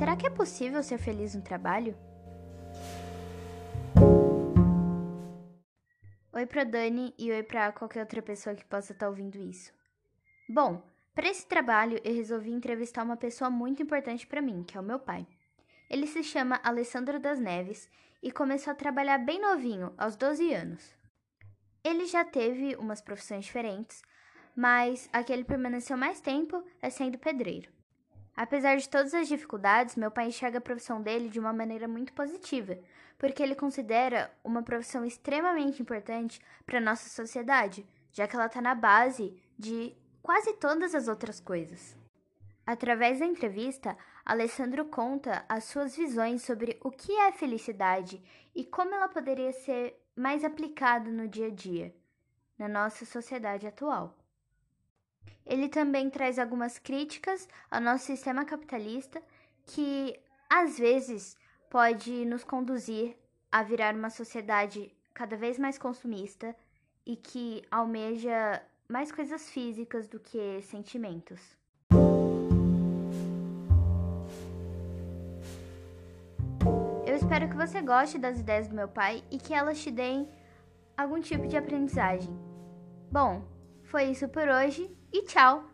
Será que é possível ser feliz no trabalho? Oi pra Dani e oi pra qualquer outra pessoa que possa estar ouvindo isso. Bom, para esse trabalho eu resolvi entrevistar uma pessoa muito importante para mim, que é o meu pai. Ele se chama Alessandro das Neves e começou a trabalhar bem novinho, aos 12 anos. Ele já teve umas profissões diferentes, mas a que ele permaneceu mais tempo é sendo pedreiro. Apesar de todas as dificuldades, meu pai enxerga a profissão dele de uma maneira muito positiva, porque ele considera uma profissão extremamente importante para a nossa sociedade, já que ela está na base de quase todas as outras coisas. Através da entrevista, Alessandro conta as suas visões sobre o que é felicidade e como ela poderia ser mais aplicada no dia a dia, na nossa sociedade atual. Ele também traz algumas críticas ao nosso sistema capitalista que, às vezes, pode nos conduzir a virar uma sociedade cada vez mais consumista e que almeja mais coisas físicas do que sentimentos. Eu espero que você goste das ideias do meu pai e que elas te deem algum tipo de aprendizagem. Bom, foi isso por hoje e tchau!